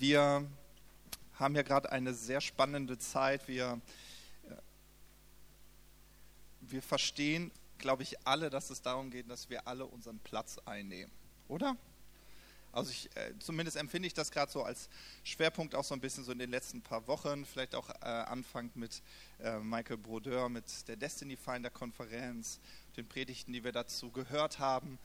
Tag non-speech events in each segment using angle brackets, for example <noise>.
Wir haben ja gerade eine sehr spannende Zeit. Wir, wir verstehen, glaube ich, alle, dass es darum geht, dass wir alle unseren Platz einnehmen, oder? Also ich, äh, zumindest empfinde ich das gerade so als Schwerpunkt auch so ein bisschen so in den letzten paar Wochen, vielleicht auch äh, anfangend mit äh, Michael Brodeur, mit der Destiny Finder Konferenz, den Predigten, die wir dazu gehört haben.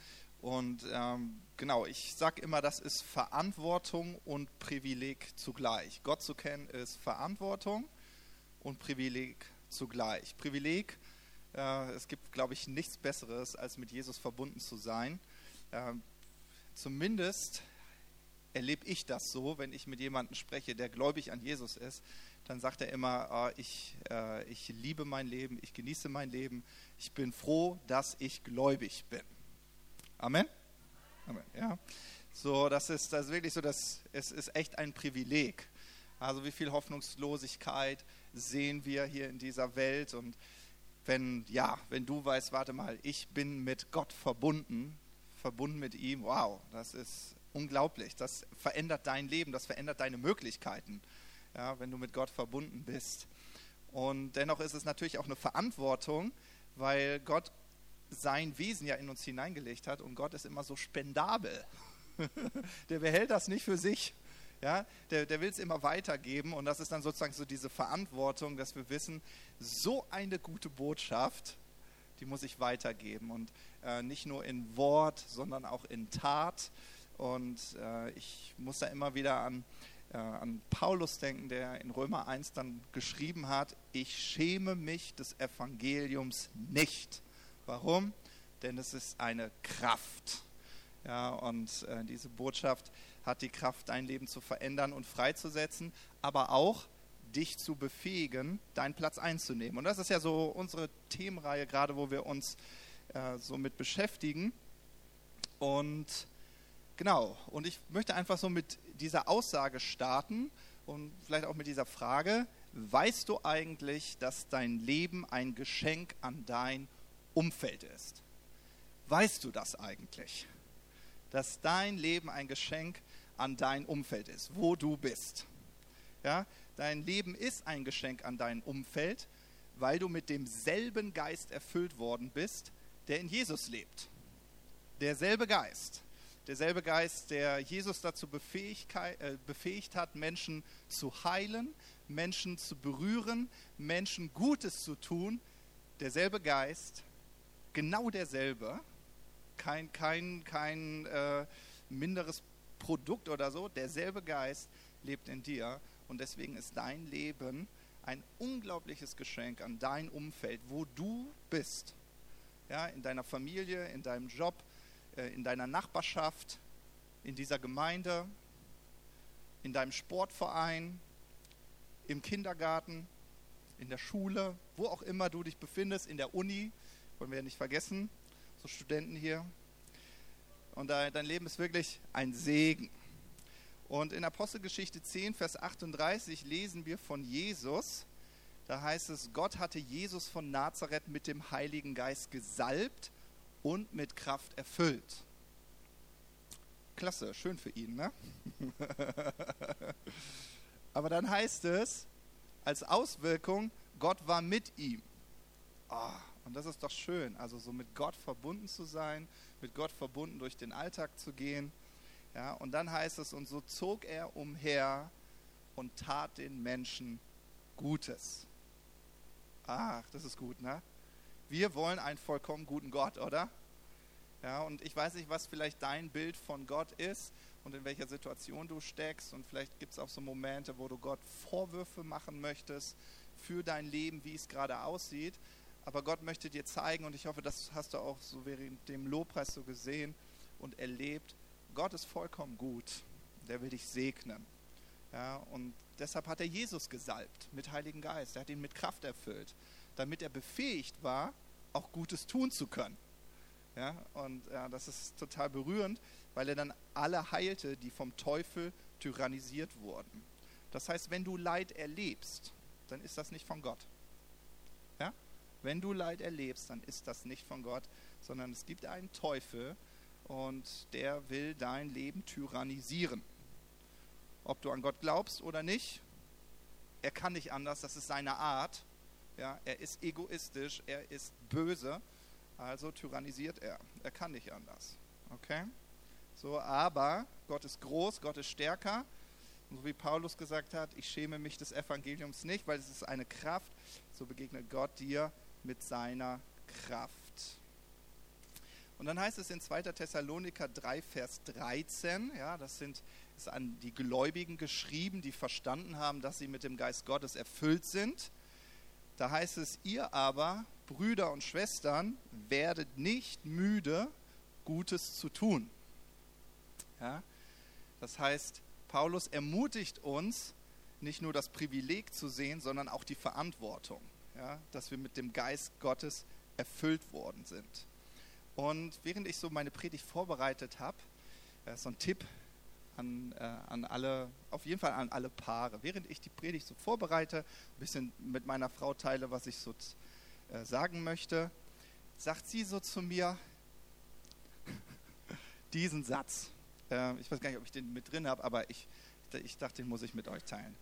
Und ähm, genau, ich sage immer, das ist Verantwortung und Privileg zugleich. Gott zu kennen ist Verantwortung und Privileg zugleich. Privileg, äh, es gibt, glaube ich, nichts Besseres, als mit Jesus verbunden zu sein. Ähm, zumindest erlebe ich das so, wenn ich mit jemandem spreche, der gläubig an Jesus ist, dann sagt er immer, oh, ich, äh, ich liebe mein Leben, ich genieße mein Leben, ich bin froh, dass ich gläubig bin. Amen? Amen, ja. So, das ist, das ist wirklich so, dass es ist echt ein Privileg. Also wie viel Hoffnungslosigkeit sehen wir hier in dieser Welt und wenn, ja, wenn du weißt, warte mal, ich bin mit Gott verbunden, verbunden mit ihm, wow, das ist unglaublich. Das verändert dein Leben, das verändert deine Möglichkeiten, ja, wenn du mit Gott verbunden bist. Und dennoch ist es natürlich auch eine Verantwortung, weil Gott sein Wesen ja in uns hineingelegt hat und Gott ist immer so spendabel. <laughs> der behält das nicht für sich. Ja, der, der will es immer weitergeben und das ist dann sozusagen so diese Verantwortung, dass wir wissen, so eine gute Botschaft, die muss ich weitergeben und äh, nicht nur in Wort, sondern auch in Tat. Und äh, ich muss da immer wieder an, äh, an Paulus denken, der in Römer 1 dann geschrieben hat, ich schäme mich des Evangeliums nicht. Warum? Denn es ist eine Kraft. Ja, und äh, diese Botschaft hat die Kraft, dein Leben zu verändern und freizusetzen, aber auch dich zu befähigen, deinen Platz einzunehmen. Und das ist ja so unsere Themenreihe, gerade wo wir uns äh, so mit beschäftigen. Und genau, und ich möchte einfach so mit dieser Aussage starten und vielleicht auch mit dieser Frage, weißt du eigentlich, dass dein Leben ein Geschenk an dein Umfeld ist? Weißt du das eigentlich? Dass dein Leben ein Geschenk an dein Umfeld ist, wo du bist. Ja, Dein Leben ist ein Geschenk an dein Umfeld, weil du mit demselben Geist erfüllt worden bist, der in Jesus lebt. Derselbe Geist. Derselbe Geist, der Jesus dazu äh, befähigt hat, Menschen zu heilen, Menschen zu berühren, Menschen Gutes zu tun. Derselbe Geist, genau derselbe, kein, kein, kein äh, minderes Produkt oder so, derselbe Geist lebt in dir. Und deswegen ist dein Leben ein unglaubliches Geschenk an dein Umfeld, wo du bist. Ja, in deiner Familie, in deinem Job, äh, in deiner Nachbarschaft, in dieser Gemeinde, in deinem Sportverein, im Kindergarten, in der Schule, wo auch immer du dich befindest, in der Uni, wollen wir nicht vergessen, so Studenten hier. Und dein Leben ist wirklich ein Segen. Und in Apostelgeschichte 10, Vers 38 lesen wir von Jesus. Da heißt es, Gott hatte Jesus von Nazareth mit dem Heiligen Geist gesalbt und mit Kraft erfüllt. Klasse, schön für ihn, ne? <laughs> Aber dann heißt es, als Auswirkung, Gott war mit ihm. Oh, und das ist doch schön, also so mit Gott verbunden zu sein, mit Gott verbunden durch den Alltag zu gehen. Ja, und dann heißt es, und so zog er umher und tat den Menschen Gutes. Ach, das ist gut, ne? Wir wollen einen vollkommen guten Gott, oder? Ja, und ich weiß nicht, was vielleicht dein Bild von Gott ist und in welcher Situation du steckst. Und vielleicht gibt es auch so Momente, wo du Gott Vorwürfe machen möchtest für dein Leben, wie es gerade aussieht. Aber Gott möchte dir zeigen, und ich hoffe, das hast du auch so während dem Lobpreis so gesehen und erlebt, Gott ist vollkommen gut. Der will dich segnen. Ja, und deshalb hat er Jesus gesalbt mit Heiligen Geist. Er hat ihn mit Kraft erfüllt, damit er befähigt war, auch Gutes tun zu können. Ja, und ja, das ist total berührend, weil er dann alle heilte, die vom Teufel tyrannisiert wurden. Das heißt, wenn du Leid erlebst, dann ist das nicht von Gott. Wenn du Leid erlebst, dann ist das nicht von Gott, sondern es gibt einen Teufel, und der will dein Leben tyrannisieren. ob du an Gott glaubst oder nicht. Er kann nicht anders, das ist seine Art. Ja, er ist egoistisch, er ist böse, also tyrannisiert er. Er kann nicht anders. Okay? So, aber Gott ist groß, Gott ist stärker. Und so wie Paulus gesagt hat, ich schäme mich des Evangeliums nicht, weil es ist eine Kraft. So begegnet Gott dir mit seiner Kraft. Und dann heißt es in 2. Thessaloniker 3, Vers 13, ja, das sind, ist an die Gläubigen geschrieben, die verstanden haben, dass sie mit dem Geist Gottes erfüllt sind. Da heißt es, ihr aber, Brüder und Schwestern, werdet nicht müde, Gutes zu tun. Ja? Das heißt, Paulus ermutigt uns, nicht nur das Privileg zu sehen, sondern auch die Verantwortung, ja? dass wir mit dem Geist Gottes erfüllt worden sind. Und während ich so meine Predigt vorbereitet habe, äh, so ein Tipp an, äh, an alle, auf jeden Fall an alle Paare. Während ich die Predigt so vorbereite, ein bisschen mit meiner Frau teile, was ich so äh, sagen möchte, sagt sie so zu mir <laughs> diesen Satz. Äh, ich weiß gar nicht, ob ich den mit drin habe, aber ich, ich dachte, den muss ich mit euch teilen.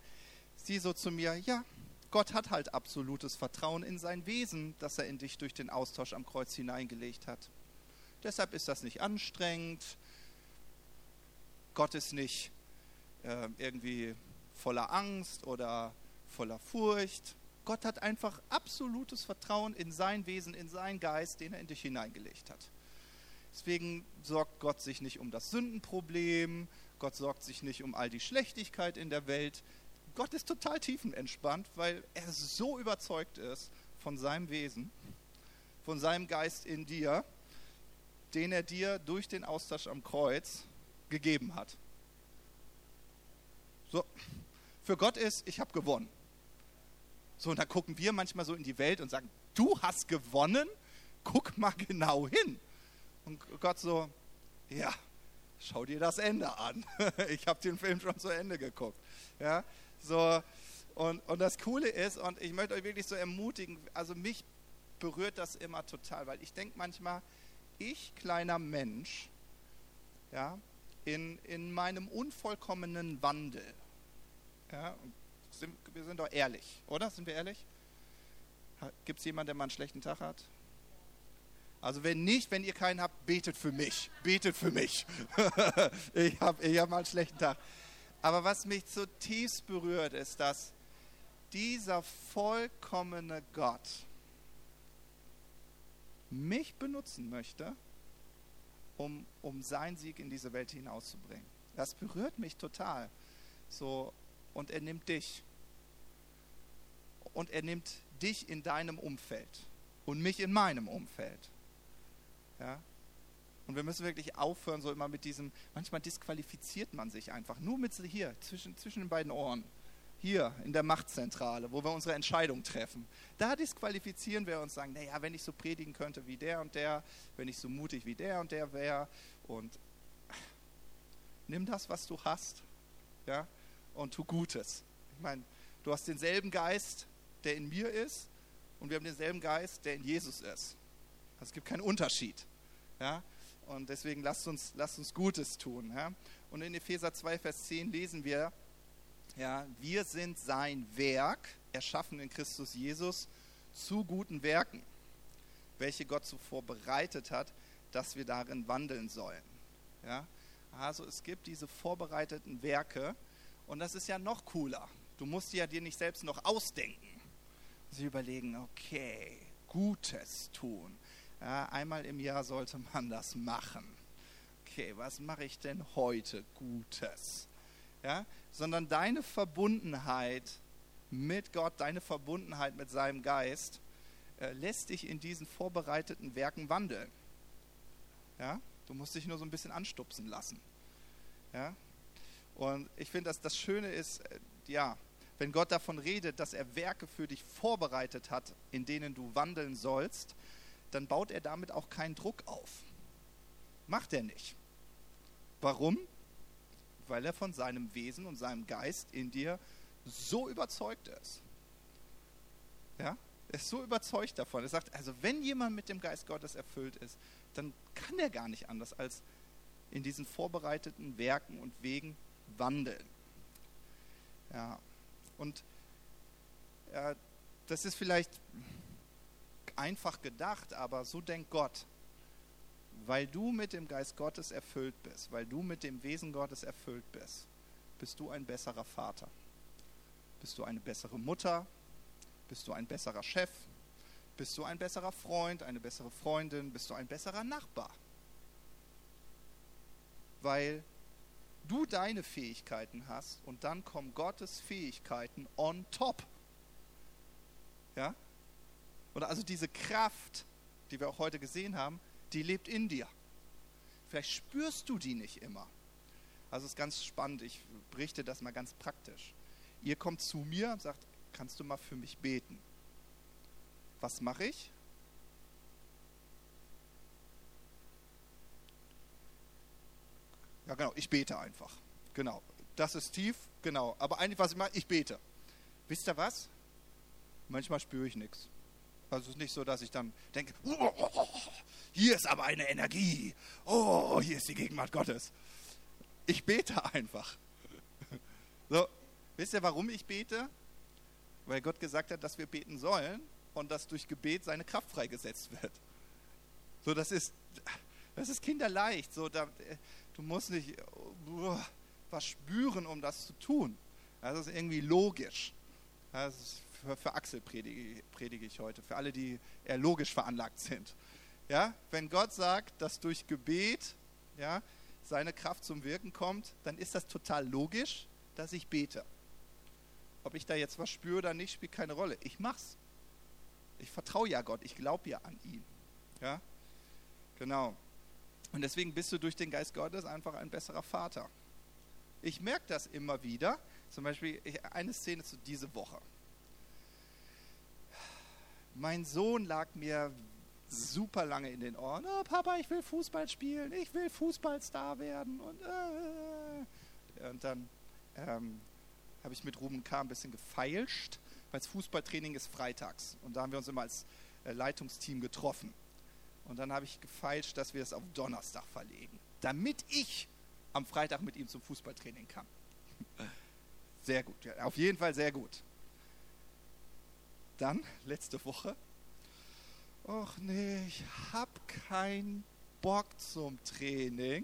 Sie so zu mir, ja, Gott hat halt absolutes Vertrauen in sein Wesen, das er in dich durch den Austausch am Kreuz hineingelegt hat. Deshalb ist das nicht anstrengend. Gott ist nicht äh, irgendwie voller Angst oder voller Furcht. Gott hat einfach absolutes Vertrauen in sein Wesen, in seinen Geist, den er in dich hineingelegt hat. Deswegen sorgt Gott sich nicht um das Sündenproblem, Gott sorgt sich nicht um all die Schlechtigkeit in der Welt. Gott ist total tiefenentspannt, weil er so überzeugt ist von seinem Wesen, von seinem Geist in dir, den er dir durch den Austausch am Kreuz gegeben hat. So, für Gott ist, ich habe gewonnen. So, und dann gucken wir manchmal so in die Welt und sagen, du hast gewonnen, guck mal genau hin. Und Gott so, ja, schau dir das Ende an. <laughs> ich habe den Film schon zu Ende geguckt. Ja, so, und, und das Coole ist, und ich möchte euch wirklich so ermutigen, also mich berührt das immer total, weil ich denke manchmal, ich, kleiner Mensch, ja, in, in meinem unvollkommenen Wandel, ja, sind, wir sind doch ehrlich, oder? Sind wir ehrlich? Gibt es jemanden, der mal einen schlechten Tag hat? Also wenn nicht, wenn ihr keinen habt, betet für mich. Betet für mich. <laughs> ich habe ich hab mal einen schlechten Tag. Aber was mich zutiefst berührt, ist, dass dieser vollkommene Gott mich benutzen möchte, um, um seinen Sieg in diese Welt hinauszubringen. Das berührt mich total. So, und er nimmt dich. Und er nimmt dich in deinem Umfeld und mich in meinem Umfeld. Ja? Und wir müssen wirklich aufhören, so immer mit diesem, manchmal disqualifiziert man sich einfach, nur mit hier, zwischen, zwischen den beiden Ohren, hier in der Machtzentrale, wo wir unsere Entscheidung treffen. Da disqualifizieren wir uns, sagen, naja, wenn ich so predigen könnte wie der und der, wenn ich so mutig wie der und der wäre und nimm das, was du hast, ja, und tu Gutes. Ich meine, du hast denselben Geist, der in mir ist, und wir haben denselben Geist, der in Jesus ist. Also es gibt keinen Unterschied. Ja? Und deswegen lasst uns, lasst uns Gutes tun. Ja? Und in Epheser 2, Vers 10 lesen wir, ja, wir sind sein Werk, erschaffen in Christus Jesus, zu guten Werken, welche Gott zuvor bereitet hat, dass wir darin wandeln sollen. Ja? Also es gibt diese vorbereiteten Werke und das ist ja noch cooler. Du musst ja dir nicht selbst noch ausdenken. Sie überlegen, okay, Gutes tun. Ja, einmal im Jahr sollte man das machen. Okay, was mache ich denn heute Gutes? Ja, sondern deine Verbundenheit mit Gott, deine Verbundenheit mit seinem Geist äh, lässt dich in diesen vorbereiteten Werken wandeln. Ja, du musst dich nur so ein bisschen anstupsen lassen. Ja, und ich finde, dass das Schöne ist, äh, ja, wenn Gott davon redet, dass er Werke für dich vorbereitet hat, in denen du wandeln sollst, dann baut er damit auch keinen Druck auf. Macht er nicht. Warum? Weil er von seinem Wesen und seinem Geist in dir so überzeugt ist. Ja? Er ist so überzeugt davon. Er sagt, also wenn jemand mit dem Geist Gottes erfüllt ist, dann kann er gar nicht anders als in diesen vorbereiteten Werken und Wegen wandeln. Ja. Und ja, das ist vielleicht einfach gedacht, aber so denkt Gott. Weil du mit dem Geist Gottes erfüllt bist, weil du mit dem Wesen Gottes erfüllt bist, bist du ein besserer Vater. Bist du eine bessere Mutter? Bist du ein besserer Chef? Bist du ein besserer Freund, eine bessere Freundin? Bist du ein besserer Nachbar? Weil du deine Fähigkeiten hast und dann kommen Gottes Fähigkeiten on top. Ja? Oder also diese Kraft, die wir auch heute gesehen haben, die lebt in dir. Vielleicht spürst du die nicht immer. Also es ist ganz spannend, ich berichte das mal ganz praktisch. Ihr kommt zu mir und sagt, kannst du mal für mich beten? Was mache ich? Ja, genau, ich bete einfach. Genau. Das ist tief, genau. Aber eigentlich, was ich mache, ich bete. Wisst ihr was? Manchmal spüre ich nichts. Also es ist nicht so, dass ich dann denke, oh, <laughs> hier ist aber eine Energie. Oh, hier ist die Gegenwart Gottes. Ich bete einfach. <laughs> So, wisst ihr, warum ich bete? Weil Gott gesagt hat, dass wir beten sollen und dass durch Gebet seine Kraft freigesetzt wird. So, das ist, das ist kinderleicht. So, da, du musst nicht uh, was spüren, um das zu tun. Das ist irgendwie logisch. Das ist für, für Axel predige, predige ich heute, für alle, die eher logisch veranlagt sind. Ja, wenn Gott sagt, dass durch Gebet ja, seine Kraft zum Wirken kommt, dann ist das total logisch, dass ich bete. Ob ich da jetzt was spüre oder nicht, spielt keine Rolle. Ich mach's. Ich vertraue ja Gott, ich glaube ja an ihn. Ja? Genau. Und deswegen bist du durch den Geist Gottes einfach ein besserer Vater. Ich merke das immer wieder. Zum Beispiel eine Szene zu diese Woche. Mein Sohn lag mir super lange in den Ohren. Oh, Papa, ich will Fußball spielen, ich will Fußballstar werden. Und, äh. und dann ähm, habe ich mit Ruben K. ein bisschen gefeilscht, weil das Fußballtraining ist freitags. Und da haben wir uns immer als äh, Leitungsteam getroffen. Und dann habe ich gefeilscht, dass wir es auf Donnerstag verlegen, damit ich am Freitag mit ihm zum Fußballtraining kann. Sehr gut, ja, auf jeden Fall sehr gut. Dann, letzte Woche, ach nee, ich habe keinen Bock zum Training.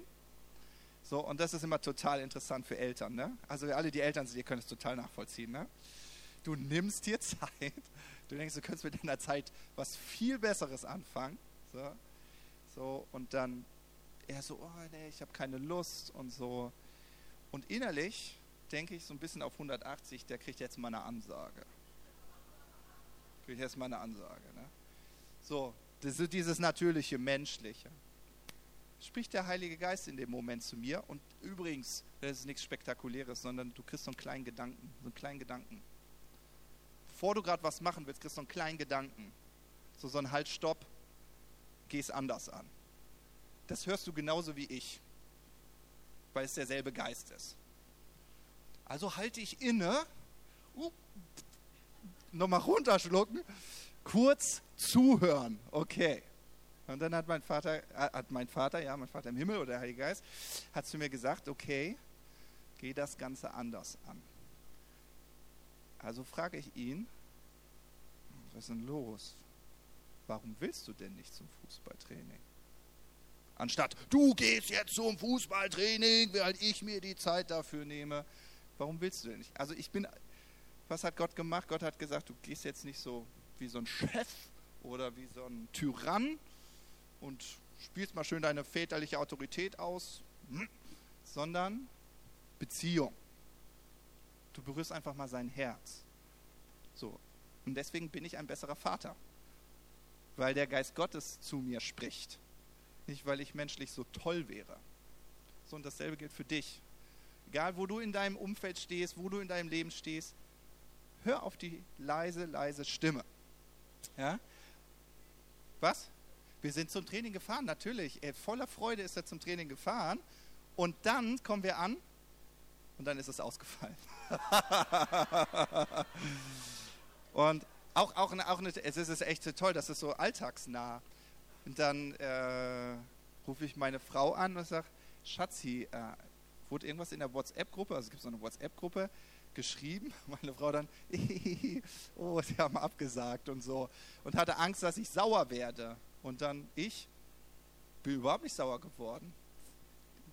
So, und das ist immer total interessant für Eltern. Ne? Also alle, die Eltern sind, ihr könnt es total nachvollziehen. Ne? Du nimmst dir <laughs> Zeit, du denkst, du könntest mit deiner Zeit was viel Besseres anfangen. So, so und dann er so, oh nee, ich habe keine Lust und so. Und innerlich denke ich so ein bisschen auf 180, der kriegt jetzt mal eine Ansage kriege ich erstmal eine Ansage. Ne? So, ist dieses natürliche, menschliche. Spricht der Heilige Geist in dem Moment zu mir und übrigens, das ist nichts Spektakuläres, sondern du kriegst so einen kleinen Gedanken, so einen kleinen Gedanken. Bevor du gerade was machen willst, kriegst du so einen kleinen Gedanken. So, so ein Halt, Stopp, geh es anders an. Das hörst du genauso wie ich, weil es derselbe Geist ist. Also halte ich inne, uh, nochmal runterschlucken, kurz zuhören. Okay. Und dann hat mein Vater, äh, hat mein Vater, ja, mein Vater im Himmel oder der Heilige Geist, hat zu mir gesagt, okay, geh das Ganze anders an. Also frage ich ihn, was ist denn los? Warum willst du denn nicht zum Fußballtraining? Anstatt, du gehst jetzt zum Fußballtraining, weil ich mir die Zeit dafür nehme. Warum willst du denn nicht? Also ich bin was hat Gott gemacht? Gott hat gesagt, du gehst jetzt nicht so wie so ein Chef oder wie so ein Tyrann und spielst mal schön deine väterliche Autorität aus, hm, sondern Beziehung. Du berührst einfach mal sein Herz. So. Und deswegen bin ich ein besserer Vater. Weil der Geist Gottes zu mir spricht. Nicht, weil ich menschlich so toll wäre. So, und dasselbe gilt für dich. Egal, wo du in deinem Umfeld stehst, wo du in deinem Leben stehst, hör auf die leise, leise Stimme. Ja? Was? Wir sind zum Training gefahren, natürlich. Er, voller Freude ist er zum Training gefahren. Und dann kommen wir an und dann ist es ausgefallen. <laughs> und auch, auch, auch eine, es ist echt toll, das ist so alltagsnah. Und dann äh, rufe ich meine Frau an und sage, Schatzi, äh, wurde irgendwas in der WhatsApp-Gruppe, also es gibt so eine WhatsApp-Gruppe, geschrieben. <laughs> Meine Frau dann, <laughs> oh, sie haben abgesagt und so. Und hatte Angst, dass ich sauer werde. Und dann ich bin überhaupt nicht sauer geworden.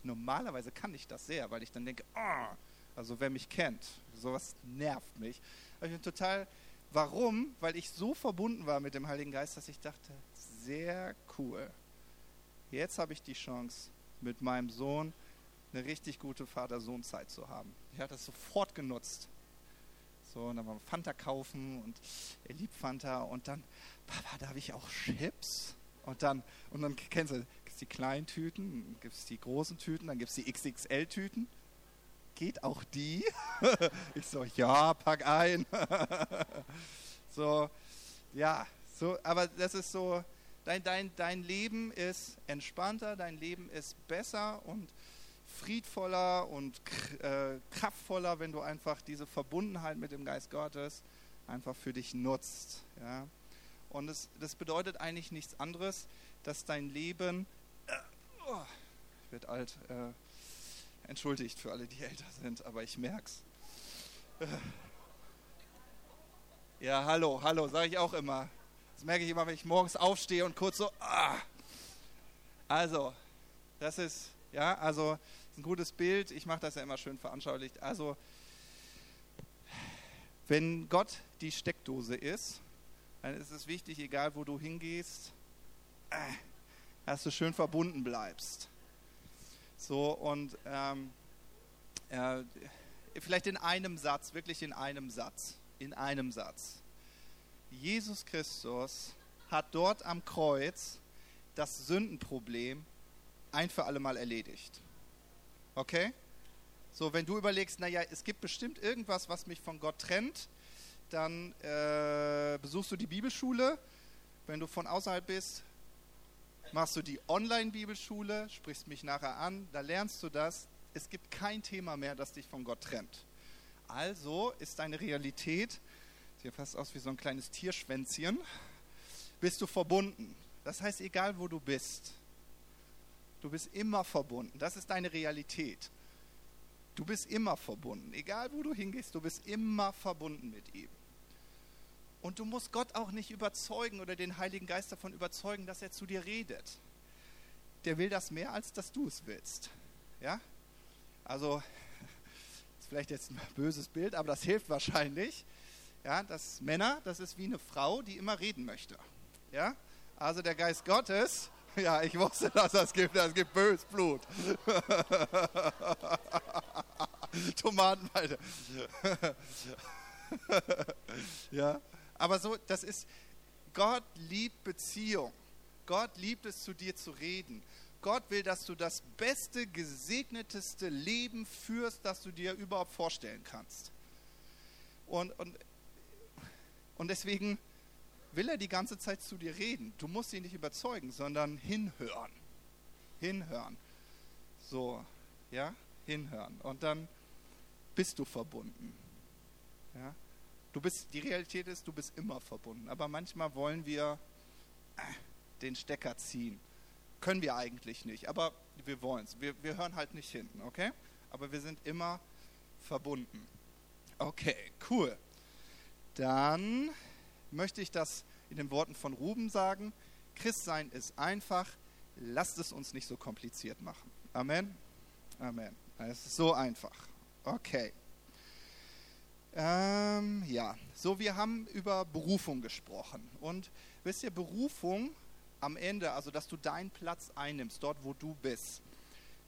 Normalerweise kann ich das sehr, weil ich dann denke, oh, also wer mich kennt, sowas nervt mich. Aber ich bin total, warum? Weil ich so verbunden war mit dem Heiligen Geist, dass ich dachte, sehr cool. Jetzt habe ich die Chance, mit meinem Sohn eine richtig gute Vater-Sohn-Zeit zu haben. Ich habe das sofort genutzt. So, und dann mal Fanta kaufen und er liebt Fanta und dann, Papa, darf ich auch Chips? Und dann, und dann kennst du, gibt es die kleinen Tüten, gibt es die großen Tüten, dann gibt es die XXL-Tüten. Geht auch die? <laughs> ich so, ja, pack ein. <laughs> so, ja, so, aber das ist so, dein, dein, dein Leben ist entspannter, dein Leben ist besser und friedvoller und äh, kraftvoller, wenn du einfach diese Verbundenheit mit dem Geist Gottes einfach für dich nutzt. Ja? Und es, das bedeutet eigentlich nichts anderes, dass dein Leben, äh, oh, ich werde alt, äh, entschuldigt für alle, die älter sind, aber ich merk's. Äh, ja, hallo, hallo, sage ich auch immer. Das merke ich immer, wenn ich morgens aufstehe und kurz so, ah. Also, das ist, ja, also ein gutes Bild. Ich mache das ja immer schön veranschaulicht. Also, wenn Gott die Steckdose ist, dann ist es wichtig, egal wo du hingehst, äh, dass du schön verbunden bleibst. So und ähm, äh, vielleicht in einem Satz, wirklich in einem Satz, in einem Satz. Jesus Christus hat dort am Kreuz das Sündenproblem ein für alle Mal erledigt. Okay? So, wenn du überlegst, naja, es gibt bestimmt irgendwas, was mich von Gott trennt, dann äh, besuchst du die Bibelschule. Wenn du von außerhalb bist, machst du die Online-Bibelschule, sprichst mich nachher an, da lernst du das. Es gibt kein Thema mehr, das dich von Gott trennt. Also ist deine Realität, sieht fast aus wie so ein kleines Tierschwänzchen, bist du verbunden. Das heißt, egal wo du bist, Du bist immer verbunden. Das ist deine Realität. Du bist immer verbunden. Egal wo du hingehst, du bist immer verbunden mit ihm. Und du musst Gott auch nicht überzeugen oder den Heiligen Geist davon überzeugen, dass er zu dir redet. Der will das mehr, als dass du es willst. Ja? Also, das <laughs> ist vielleicht jetzt ein böses Bild, aber das hilft wahrscheinlich. Ja, dass Männer, das ist wie eine Frau, die immer reden möchte. Ja? Also der Geist Gottes Ja, ich wusste, dass das gibt. Es gibt böses Blut. <laughs> Tomatenweide. <laughs> ja, aber so, das ist, Gott liebt Beziehung. Gott liebt es, zu dir zu reden. Gott will, dass du das beste, gesegneteste Leben führst, das du dir überhaupt vorstellen kannst. Und, und, und deswegen will er die ganze Zeit zu dir reden. Du musst ihn nicht überzeugen, sondern hinhören. Hinhören. So, ja, hinhören. Und dann bist du verbunden. Ja? Du bist, die Realität ist, du bist immer verbunden. Aber manchmal wollen wir äh, den Stecker ziehen. Können wir eigentlich nicht, aber wir wollen es. Wir, wir hören halt nicht hinten, okay? Aber wir sind immer verbunden. Okay, cool. Dann möchte ich das in den Worten von Ruben sagen. Christsein ist einfach, lasst es uns nicht so kompliziert machen. Amen. Amen. Es ist so einfach. Okay. Ähm, ja, so wir haben über Berufung gesprochen. Und wisst ihr, Berufung am Ende, also dass du deinen Platz einnimmst, dort wo du bist,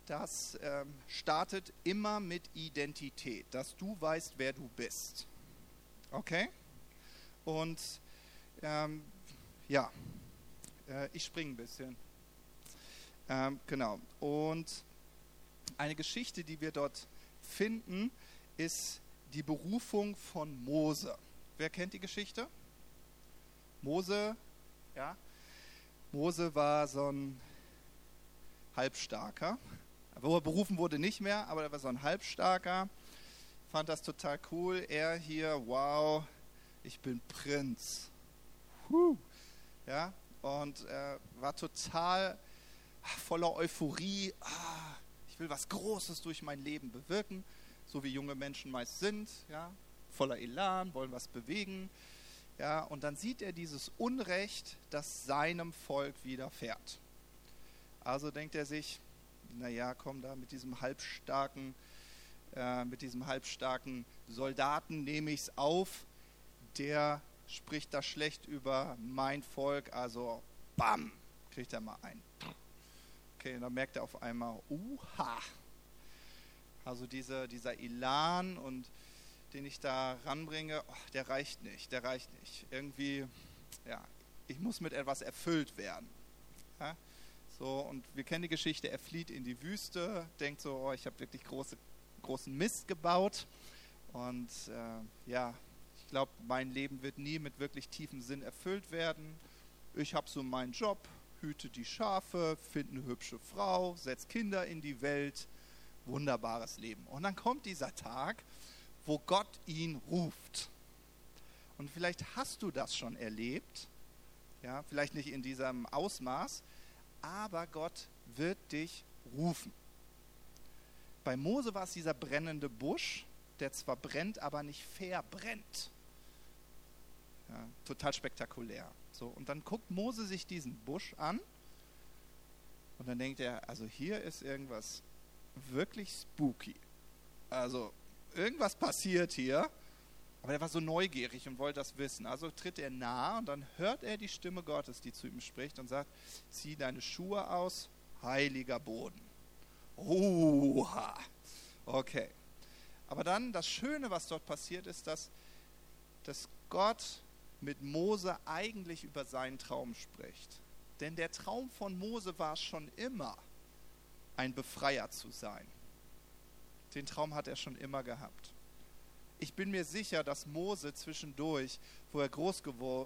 das ähm, startet immer mit Identität, dass du weißt, wer du bist. Okay? Und ähm, ja, äh, ich springe ein bisschen. Ähm, genau. Und eine Geschichte, die wir dort finden, ist die Berufung von Mose. Wer kennt die Geschichte? Mose, ja. Mose war so ein Halbstarker. Wo er berufen wurde, nicht mehr, aber er war so ein Halbstarker. Fand das total cool. Er hier, wow, ich bin Prinz. Ja, und äh, war total voller Euphorie. Ah, ich will was Großes durch mein Leben bewirken. so wie junge Menschen meist sind, ja, voller Elan, wollen was bewegen. Ja, und dann sieht er dieses Unrecht, das seinem Volk widerfährt. Also denkt er sich, naja, komm da mit diesem halbstarken, äh, mit diesem halbstarken Soldaten nehme ich es auf, der spricht da schlecht über mein Volk, also bam, kriegt er mal ein. Okay, dann merkt er auf einmal, uha. Also diese, dieser Elan und den ich da ranbringe, oh, der reicht nicht, der reicht nicht. Irgendwie, ja, ich muss mit etwas erfüllt werden. Ja? So, und wir kennen die Geschichte, er flieht in die Wüste, denkt so, oh, ich habe wirklich große, großen Mist gebaut. Und äh, ja, ich glaube, mein Leben wird nie mit wirklich tiefem Sinn erfüllt werden. Ich habe so meinen Job, hüte die Schafe, finde eine hübsche Frau, setze Kinder in die Welt. Wunderbares Leben. Und dann kommt dieser Tag, wo Gott ihn ruft. Und vielleicht hast du das schon erlebt, ja, vielleicht nicht in diesem Ausmaß, aber Gott wird dich rufen. Bei Mose war es dieser brennende Busch, der zwar brennt, aber nicht verbrennt. Ja, total spektakulär. So, und dann guckt Mose sich diesen Busch an und dann denkt er, also hier ist irgendwas wirklich spooky. Also irgendwas passiert hier. Aber er war so neugierig und wollte das wissen. Also tritt er nah und dann hört er die Stimme Gottes, die zu ihm spricht und sagt, zieh deine Schuhe aus, heiliger Boden. Oha. Okay. Aber dann das Schöne, was dort passiert ist, dass, dass Gott mit Mose eigentlich über seinen Traum spricht. Denn der Traum von Mose war schon immer, ein Befreier zu sein. Den Traum hat er schon immer gehabt. Ich bin mir sicher, dass Mose zwischendurch, wo er groß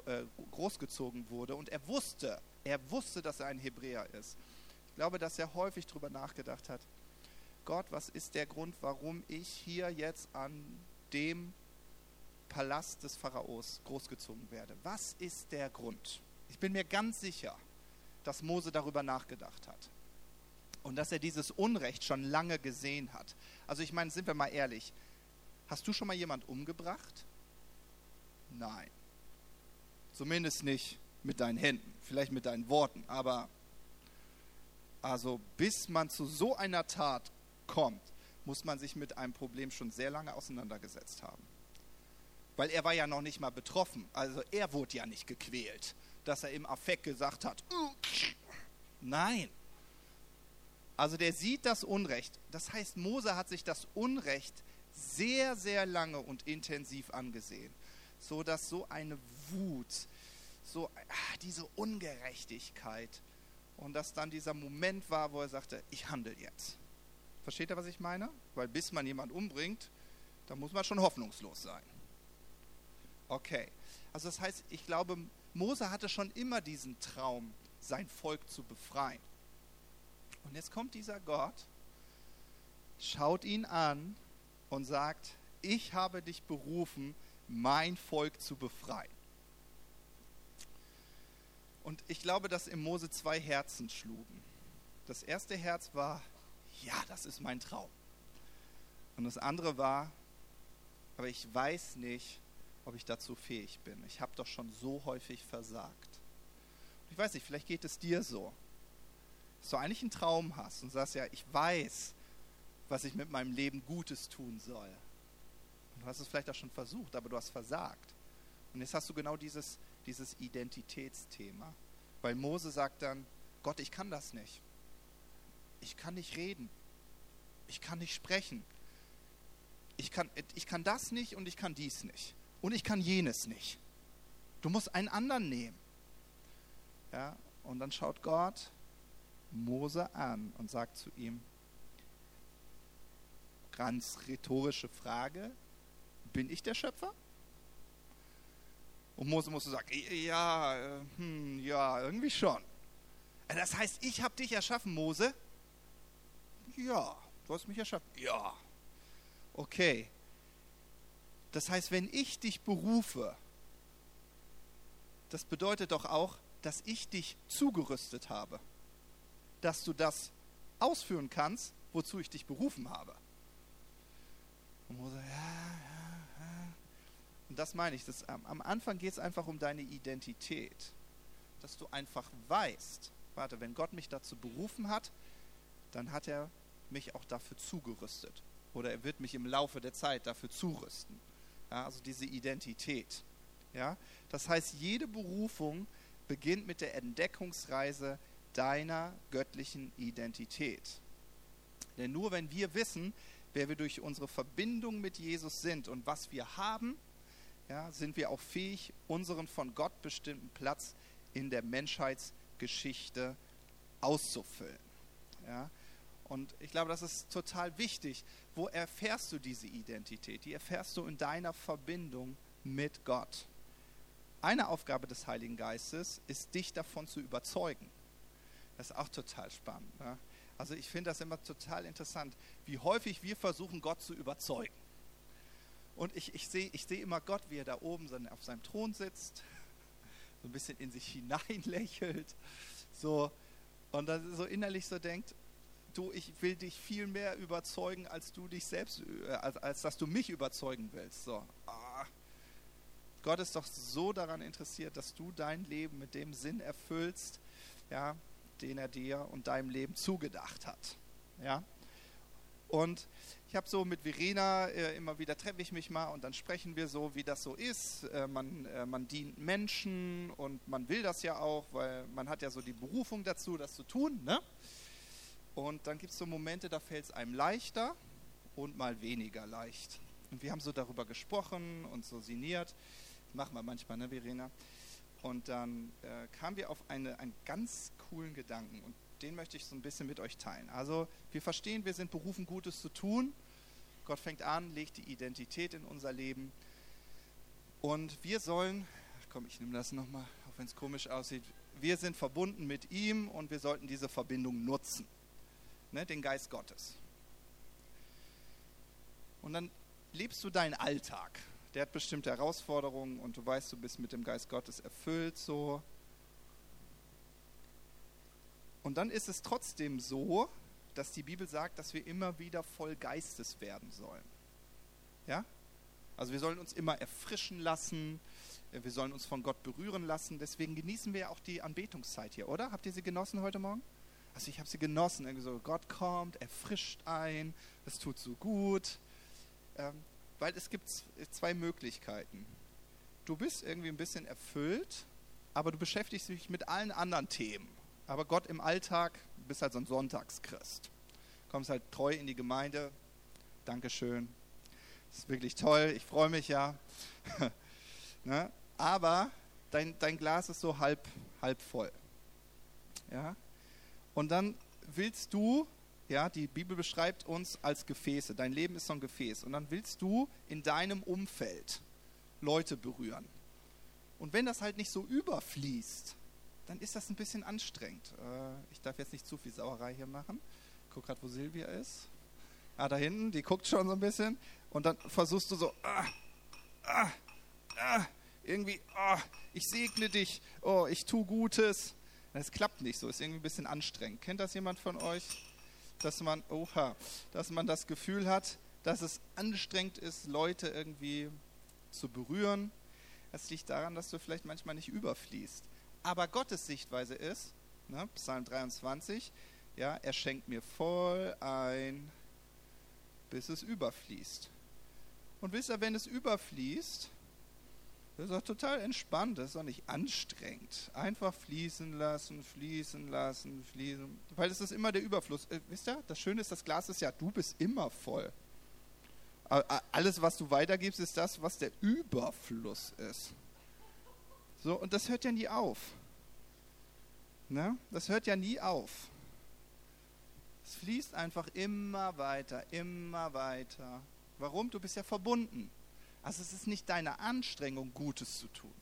äh, großgezogen wurde, und er wusste, er wusste, dass er ein Hebräer ist. Ich glaube, dass er häufig darüber nachgedacht hat, Gott, was ist der Grund, warum ich hier jetzt an dem Palast des Pharaos großgezogen werde? Was ist der Grund? Ich bin mir ganz sicher, dass Mose darüber nachgedacht hat und dass er dieses Unrecht schon lange gesehen hat. Also ich meine, sind wir mal ehrlich, hast du schon mal jemand umgebracht? Nein. Zumindest nicht mit deinen Händen, vielleicht mit deinen Worten, aber also bis man zu so einer Tat kommt, muss man sich mit einem Problem schon sehr lange auseinandergesetzt haben. Weil er war ja noch nicht mal betroffen, also er wurde ja nicht gequält, dass er im Affekt gesagt hat, nein, also der sieht das Unrecht. Das heißt, Mose hat sich das Unrecht sehr, sehr lange und intensiv angesehen, so dass so eine Wut, so ach, diese Ungerechtigkeit und dass dann dieser Moment war, wo er sagte, ich handle jetzt. Versteht ihr, was ich meine? Weil bis man jemand umbringt, da muss man schon hoffnungslos sein. Okay. Also das heißt, ich glaube, Mose hatte schon immer diesen Traum, sein Volk zu befreien. Und jetzt kommt dieser Gott, schaut ihn an und sagt, ich habe dich berufen, mein Volk zu befreien. Und ich glaube, dass im Mose zwei Herzen schlugen. Das erste Herz war, ja, das ist mein Traum. Und das andere war, aber ich weiß nicht, ob ich dazu fähig bin. Ich habe doch schon so häufig versagt. Ich weiß nicht, vielleicht geht es dir so dass du eigentlich einen Traum hast und sagst, ja, ich weiß, was ich mit meinem Leben Gutes tun soll. Und du hast es vielleicht auch schon versucht, aber du hast versagt. Und jetzt hast du genau dieses, dieses Identitätsthema. Weil Mose sagt dann, Gott, ich kann das nicht. Ich kann nicht reden. Ich kann nicht sprechen. Ich kann, ich kann das nicht und ich kann dies nicht. Und ich kann jenes nicht. Du musst einen anderen nehmen. Ja, und dann schaut Gott Mose an und sagt zu ihm, ganz rhetorische Frage, bin ich der Schöpfer? Und Mose musste sagen, ja, äh, hm, ja, irgendwie schon. Das heißt, ich habe dich erschaffen, Mose? Ja, du hast mich erschaffen. Ja. Okay. Das heißt, wenn ich dich berufe, das bedeutet doch auch, dass ich dich zugerüstet habe dass du das ausführen kannst, wozu ich dich berufen habe. Und Mose, ja, ja, ja. Und das meine ich. Das, am, Anfang geht es einfach um deine Identität. Dass du einfach weißt, warte, wenn Gott mich dazu berufen hat, dann hat er mich auch dafür zugerüstet. Oder er wird mich im Laufe der Zeit dafür zurüsten. Ja, also diese Identität. Ja? Das heißt, jede Berufung beginnt mit der Entdeckungsreise deiner göttlichen Identität. Denn nur wenn wir wissen, wer wir durch unsere Verbindung mit Jesus sind und was wir haben, ja, sind wir auch fähig, unseren von Gott bestimmten Platz in der Menschheitsgeschichte auszufüllen. Ja? Und ich glaube, das ist total wichtig. Wo erfährst du diese Identität? Die erfährst du in deiner Verbindung mit Gott. Eine Aufgabe des Heiligen Geistes ist, dich davon zu überzeugen. Das ist auch total spannend. Ne? Also ich finde das immer total interessant, wie häufig wir versuchen, Gott zu überzeugen. Und ich, ich sehe ich seh immer Gott, wie er da oben auf seinem Thron sitzt, <laughs> so ein bisschen in sich hineinlächelt, so, und dann so innerlich so denkt, du, ich will dich viel mehr überzeugen, als du dich selbst, äh, als, als dass du mich überzeugen willst. So, ah. Gott ist doch so daran interessiert, dass du dein Leben mit dem Sinn erfüllst, ja, den er dir und deinem Leben zugedacht hat. Ja? Und ich habe so mit Verena äh, immer wieder treffe ich mich mal und dann sprechen wir so, wie das so ist. Äh, man, äh, man dient Menschen und man will das ja auch, weil man hat ja so die Berufung dazu, das zu tun. Ne? Und dann gibt es so Momente, da fällt es einem leichter und mal weniger leicht. Und wir haben so darüber gesprochen und so sinniert. Machen wir manchmal, ne, Verena? Und dann äh, kamen wir auf eine, einen ganz coolen Gedanken und den möchte ich so ein bisschen mit euch teilen. Also wir verstehen, wir sind berufen, Gutes zu tun. Gott fängt an, legt die Identität in unser Leben. Und wir sollen, komm, ich nehme das nochmal, auch wenn es komisch aussieht, wir sind verbunden mit ihm und wir sollten diese Verbindung nutzen. Ne, den Geist Gottes. Und dann lebst du deinen Alltag der hat bestimmte Herausforderungen und du weißt, du bist mit dem Geist Gottes erfüllt so. Und dann ist es trotzdem so, dass die Bibel sagt, dass wir immer wieder voll Geistes werden sollen. Ja? Also wir sollen uns immer erfrischen lassen, wir sollen uns von Gott berühren lassen. Deswegen genießen wir auch die Anbetungszeit hier, oder? Habt ihr sie genossen heute Morgen? Also ich habe sie genossen. Irgendwie so, Gott kommt, erfrischt ein, es tut so gut. Ähm, weil es gibt zwei Möglichkeiten. Du bist irgendwie ein bisschen erfüllt, aber du beschäftigst dich mit allen anderen Themen. Aber Gott im Alltag, bist halt so ein Sonntagschrist. Kommst halt treu in die Gemeinde. Dankeschön. Das ist wirklich toll. Ich freue mich ja. <laughs> ne? Aber dein, dein Glas ist so halb, halb voll. Ja? Und dann willst du ja, die Bibel beschreibt uns als Gefäße. Dein Leben ist so ein Gefäß. Und dann willst du in deinem Umfeld Leute berühren. Und wenn das halt nicht so überfließt, dann ist das ein bisschen anstrengend. Äh, ich darf jetzt nicht zu viel Sauerei hier machen. Ich guck gerade, wo Silvia ist. Ah, da hinten, die guckt schon so ein bisschen. Und dann versuchst du so, ah, ah, ah, irgendwie, ah, ich segne dich, oh, ich tue Gutes. Das klappt nicht so, ist irgendwie ein bisschen anstrengend. Kennt das jemand von euch? dass man, oha, dass man das Gefühl hat, dass es anstrengend ist, Leute irgendwie zu berühren. Es liegt daran, dass du vielleicht manchmal nicht überfließt. Aber Gottes Sichtweise ist, ne, Psalm 23, ja, er schenkt mir voll ein, bis es überfließt. Und wisst ihr, wenn es überfließt, das ist auch total entspannt, das ist auch nicht anstrengend. Einfach fließen lassen, fließen lassen, fließen. Weil es ist immer der Überfluss. Äh, wisst ihr, das Schöne ist, das Glas ist ja, du bist immer voll. Alles, was du weitergibst, ist das, was der Überfluss ist. So, und das hört ja nie auf. Ne? Das hört ja nie auf. Es fließt einfach immer weiter, immer weiter. Warum? Du bist ja verbunden. Also es ist nicht deine Anstrengung, Gutes zu tun.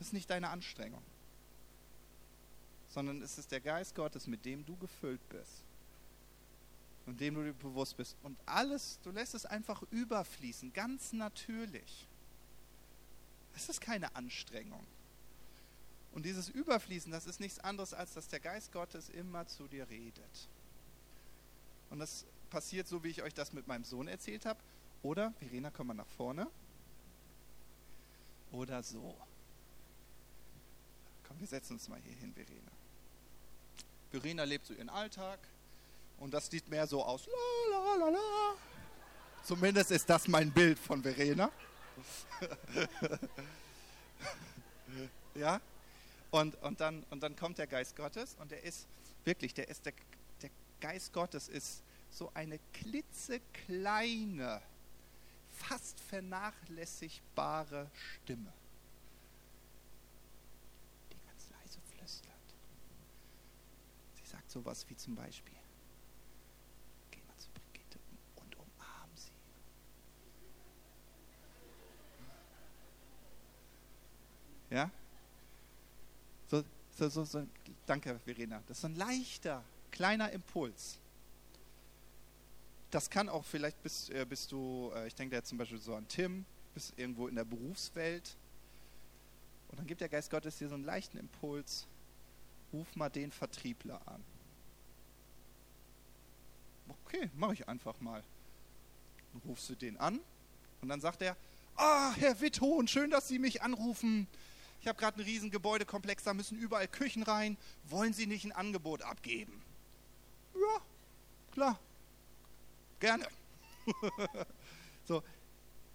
Es ist nicht deine Anstrengung, sondern es ist der Geist Gottes, mit dem du gefüllt bist und dem du dir bewusst bist. Und alles, du lässt es einfach überfließen, ganz natürlich. Es ist keine Anstrengung. Und dieses Überfließen, das ist nichts anderes, als dass der Geist Gottes immer zu dir redet. Und das passiert so, wie ich euch das mit meinem Sohn erzählt habe. Oder, Verena, komm mal nach vorne. Oder so. Komm, wir setzen uns mal hier hin, Verena. Verena lebt so ihren Alltag und das sieht mehr so aus. La, la, la. Zumindest ist das mein Bild von Verena. <laughs> ja? Und, und, dann, und dann kommt der Geist Gottes und der ist wirklich, der ist der, der Geist Gottes ist so eine klitzekleine, fast vernachlässigbare Stimme, die ganz leise flüstert. Sie sagt sowas wie zum Beispiel, geh mal zu Brigitte und umarm sie. Ja? So, so, so, so, danke, Verena. Das ist ein leichter, kleiner Impuls das kann auch, vielleicht bist, äh, bist du, äh, ich denke jetzt zum Beispiel so an Tim, bist irgendwo in der Berufswelt und dann gibt der Geist Gottes dir so einen leichten Impuls, ruf mal den Vertriebler an. Okay, mache ich einfach mal. Dann rufst du den an und dann sagt er, ah, Herr Witthon, schön, dass Sie mich anrufen. Ich habe gerade einen riesen Gebäudekomplex, da müssen überall Küchen rein. Wollen Sie nicht ein Angebot abgeben? Ja, klar, Gerne. <laughs> so,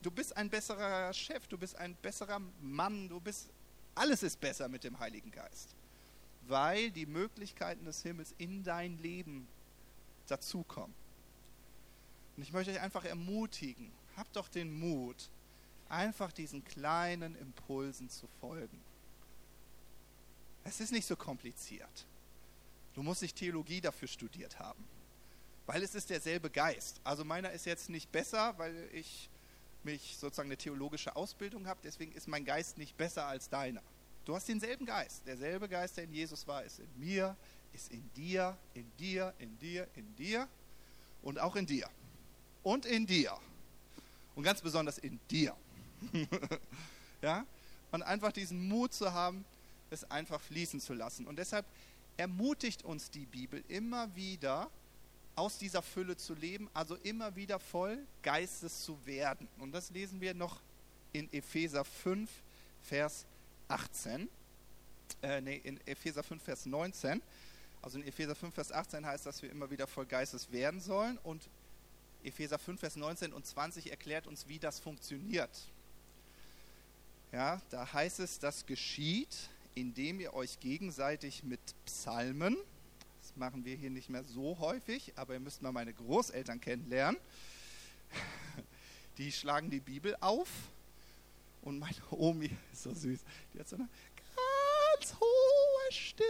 du bist ein besserer Chef, du bist ein besserer Mann, du bist, alles ist besser mit dem Heiligen Geist, weil die Möglichkeiten des Himmels in dein Leben dazukommen. Und ich möchte euch einfach ermutigen, habt doch den Mut, einfach diesen kleinen Impulsen zu folgen. Es ist nicht so kompliziert. Du musst nicht Theologie dafür studiert haben. Weil es ist derselbe Geist. Also meiner ist jetzt nicht besser, weil ich mich sozusagen eine theologische Ausbildung habe. Deswegen ist mein Geist nicht besser als deiner. Du hast denselben Geist. Derselbe Geist, der in Jesus war, ist in mir, ist in dir, in dir, in dir, in dir und auch in dir. Und in dir. Und ganz besonders in dir. <laughs> ja? Und einfach diesen Mut zu haben, es einfach fließen zu lassen. Und deshalb ermutigt uns die Bibel immer wieder, aus dieser Fülle zu leben, also immer wieder voll Geistes zu werden. Und das lesen wir noch in Epheser 5, Vers 18. Äh, nee, in Epheser 5, Vers 19. Also in Epheser 5, Vers 18 heißt, dass wir immer wieder voll Geistes werden sollen. Und Epheser 5, Vers 19 und 20 erklärt uns, wie das funktioniert. Ja, da heißt es, das geschieht, indem ihr euch gegenseitig mit Psalmen, machen wir hier nicht mehr so häufig, aber ihr müsst mal meine Großeltern kennenlernen. Die schlagen die Bibel auf und meine Omi ist so süß. Die hat so eine ganz hohe Stimme.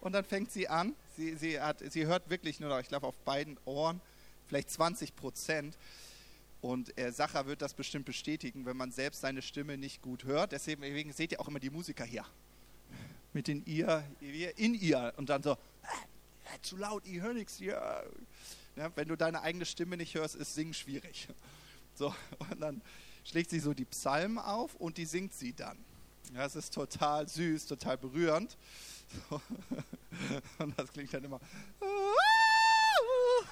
Und dann fängt sie an. Sie, sie, hat, sie hört wirklich nur noch, ich glaube, auf beiden Ohren, vielleicht 20 Prozent. Und äh, Sacher wird das bestimmt bestätigen, wenn man selbst seine Stimme nicht gut hört. Deswegen seht ihr auch immer die Musiker hier. Mit den ihr, in ihr. Und dann so, äh, zu laut, ich höre nichts. Ja. ja. wenn du deine eigene Stimme nicht hörst, ist Singen schwierig. So, und dann schlägt sie so die Psalmen auf und die singt sie dann. Ja, es ist total süß, total berührend. So. Und das klingt dann immer.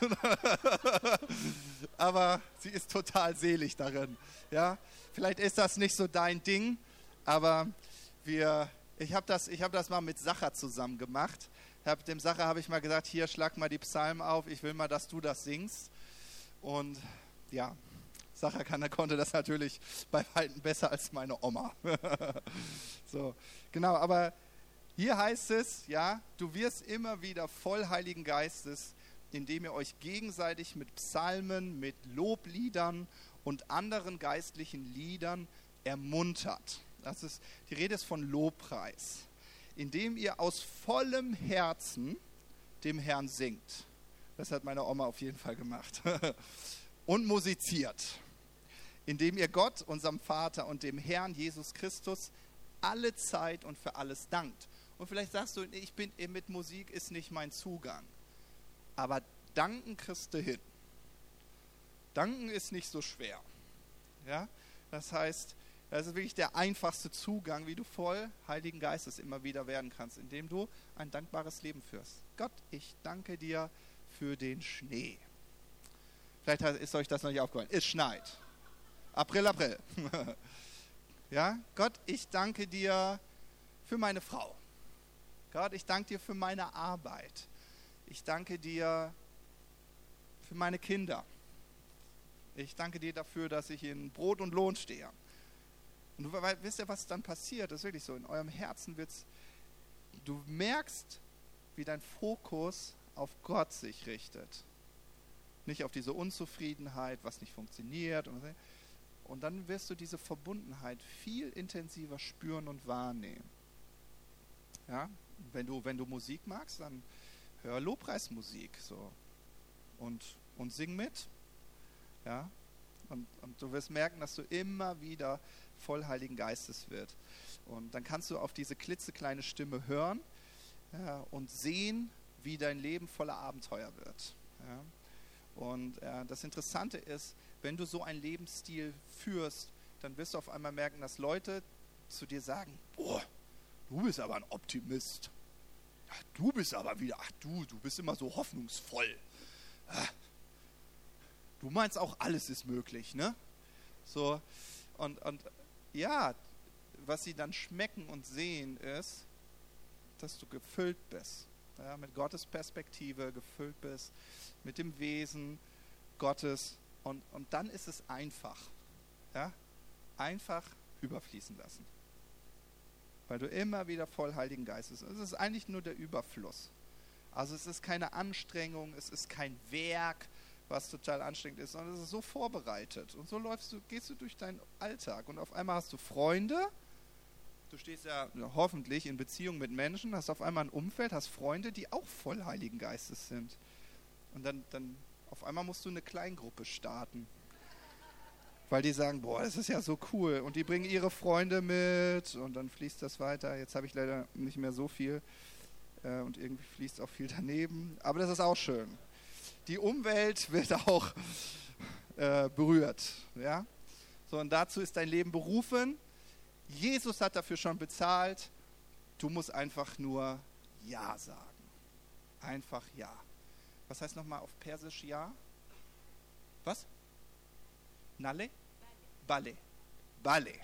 <laughs> aber sie ist total selig darin. Ja, vielleicht ist das nicht so dein Ding, aber wir, ich habe das, ich das mal mit Sacher zusammen gemacht hab, dem Sache habe ich mal gesagt, hier schlag mal die Psalmen auf, ich will mal, dass du das singst. Und ja, Sacher kann, konnte das natürlich bei weitem besser als meine Oma. <laughs> so, genau, aber hier heißt es, ja, du wirst immer wieder voll Heiligen Geistes, indem ihr euch gegenseitig mit Psalmen, mit Lobliedern und anderen geistlichen Liedern ermuntert. Das ist, die Rede ist von Lobpreis indem ihr aus vollem Herzen dem Herrn singt. Das hat meine Oma auf jeden Fall gemacht. <laughs> und musiziert. Indem ihr Gott, unserem Vater und dem Herrn Jesus Christus alle Zeit und für alles dankt. Und vielleicht sagst du, ich bin mit Musik ist nicht mein Zugang. Aber danken kriegst du hin. Danken ist nicht so schwer. Ja? Das heißt, das ist wirklich der einfachste Zugang, wie du voll Heiligen Geistes immer wieder werden kannst, indem du ein dankbares Leben führst. Gott, ich danke dir für den Schnee. Vielleicht ist euch das noch nicht aufgefallen. Es schneit. April, April. <laughs> ja, Gott, ich danke dir für meine Frau. Gott, ich danke dir für meine Arbeit. Ich danke dir für meine Kinder. Ich danke dir dafür, dass ich in Brot und Lohn stehe. Und du wisst ja, was dann passiert? Das ist wirklich so. In eurem Herzen wird's. Du merkst, wie dein Fokus auf Gott sich richtet. Nicht auf diese Unzufriedenheit, was nicht funktioniert. Und, und dann wirst du diese Verbundenheit viel intensiver spüren und wahrnehmen. Ja? Wenn, du, wenn du Musik magst, dann hör Lobpreismusik. So. Und, und sing mit. Ja? Und, und du wirst merken, dass du immer wieder voll Heiligen Geistes wird. Und dann kannst du auf diese klitzekleine Stimme hören ja, und sehen, wie dein Leben voller Abenteuer wird. Ja. Und äh, das Interessante ist, wenn du so einen Lebensstil führst, dann wirst du auf einmal merken, dass Leute zu dir sagen, boah, du bist aber ein Optimist. Ach, du bist aber wieder, ach du, du bist immer so hoffnungsvoll. Ach, du meinst auch, alles ist möglich, ne? So, und, und ja, was sie dann schmecken und sehen, ist, dass du gefüllt bist. Ja, mit Gottes Perspektive gefüllt bist, mit dem Wesen Gottes. Und, und dann ist es einfach. Ja? Einfach überfließen lassen. Weil du immer wieder voll Heiligen Geistes bist. Es ist eigentlich nur der Überfluss. Also es ist keine Anstrengung, es ist kein Werk, was total anstrengend ist, sondern es ist so vorbereitet. Und so läufst du, gehst du durch deinen Alltag und auf einmal hast du Freunde. Du stehst ja hoffentlich in Beziehung mit Menschen, hast auf einmal ein Umfeld, hast Freunde, die auch voll Heiligen Geistes sind. Und dann, dann auf einmal musst du eine Kleingruppe starten. Weil die sagen, boah, das ist ja so cool. Und die bringen ihre Freunde mit und dann fließt das weiter. Jetzt habe ich leider nicht mehr so viel. Äh, und irgendwie fließt auch viel daneben. Aber das ist auch schön die Umwelt wird auch äh, berührt. Ja? So, und dazu ist dein Leben berufen. Jesus hat dafür schon bezahlt. Du musst einfach nur Ja sagen. Einfach Ja. Was heißt nochmal auf Persisch Ja? Was? Nalle? Balle. Balle.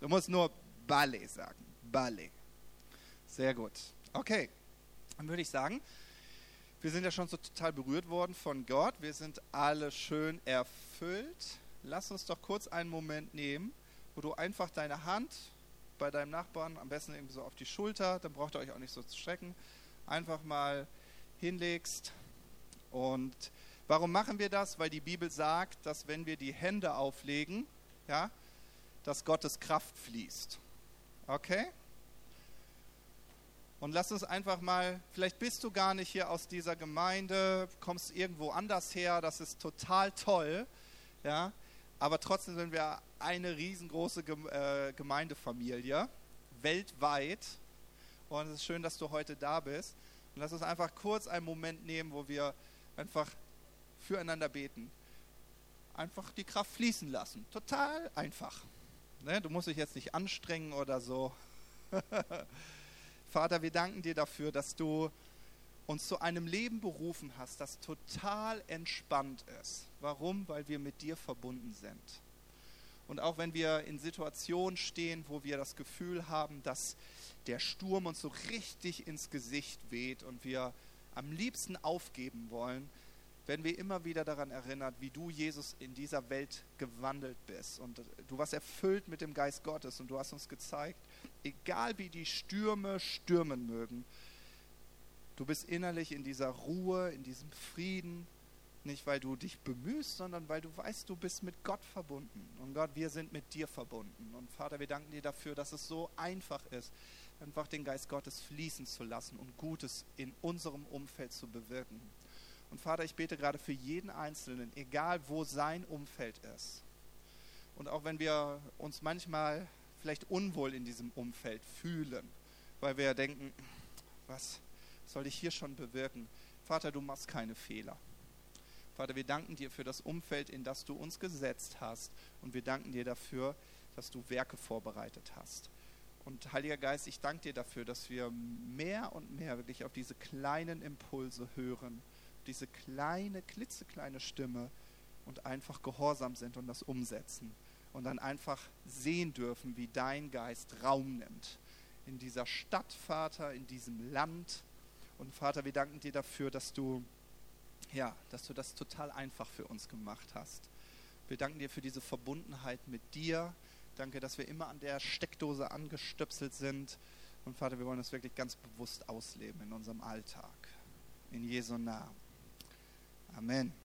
Du musst nur Balle sagen. Balle. Sehr gut. Okay. Dann würde ich sagen, wir sind ja schon so total berührt worden von Gott. Wir sind alle schön erfüllt. Lass uns doch kurz einen Moment nehmen, wo du einfach deine Hand bei deinem Nachbarn, am besten irgendwie so auf die Schulter, dann braucht ihr euch auch nicht so zu strecken, einfach mal hinlegst. Und warum machen wir das? Weil die Bibel sagt, dass wenn wir die Hände auflegen, ja, dass Gottes Kraft fließt. Okay? Und lass uns einfach mal, vielleicht bist du gar nicht hier aus dieser Gemeinde, kommst irgendwo anders her, das ist total toll, ja, aber trotzdem sind wir eine riesengroße äh, Gemeindefamilie, weltweit. Und es ist schön, dass du heute da bist. Und lass uns einfach kurz einen Moment nehmen, wo wir einfach füreinander beten. Einfach die Kraft fließen lassen. Total einfach. Ne? Du musst dich jetzt nicht anstrengen oder so. <laughs> Vater, wir danken dir dafür, dass du uns zu einem Leben berufen hast, das total entspannt ist. Warum? Weil wir mit dir verbunden sind. Und auch wenn wir in Situationen stehen, wo wir das Gefühl haben, dass der Sturm uns so richtig ins Gesicht weht und wir am liebsten aufgeben wollen, werden wir immer wieder daran erinnert, wie du, Jesus, in dieser Welt gewandelt bist. Und du warst erfüllt mit dem Geist Gottes und du hast uns gezeigt, egal wie die Stürme stürmen mögen, du bist innerlich in dieser Ruhe, in diesem Frieden, nicht weil du dich bemühst, sondern weil du weißt, du bist mit Gott verbunden. Und Gott, wir sind mit dir verbunden. Und Vater, wir danken dir dafür, dass es so einfach ist, einfach den Geist Gottes fließen zu lassen und Gutes in unserem Umfeld zu bewirken. Und Vater, ich bete gerade für jeden Einzelnen, egal wo sein Umfeld ist. Und auch wenn wir uns manchmal vielleicht unwohl in diesem Umfeld fühlen, weil wir ja denken, was soll ich hier schon bewirken? Vater, du machst keine Fehler. Vater, wir danken dir für das Umfeld, in das du uns gesetzt hast. Und wir danken dir dafür, dass du Werke vorbereitet hast. Und Heiliger Geist, ich danke dir dafür, dass wir mehr und mehr wirklich auf diese kleinen Impulse hören diese kleine, klitzekleine Stimme und einfach gehorsam sind und das umsetzen und dann einfach sehen dürfen, wie dein Geist Raum nimmt in dieser Stadt, Vater, in diesem Land. Und Vater, wir danken dir dafür, dass du ja, dass du das total einfach für uns gemacht hast. Wir danken dir für diese Verbundenheit mit dir. Danke, dass wir immer an der Steckdose angestöpselt sind. Und Vater, wir wollen das wirklich ganz bewusst ausleben in unserem Alltag. In Jesu Namen. Amen.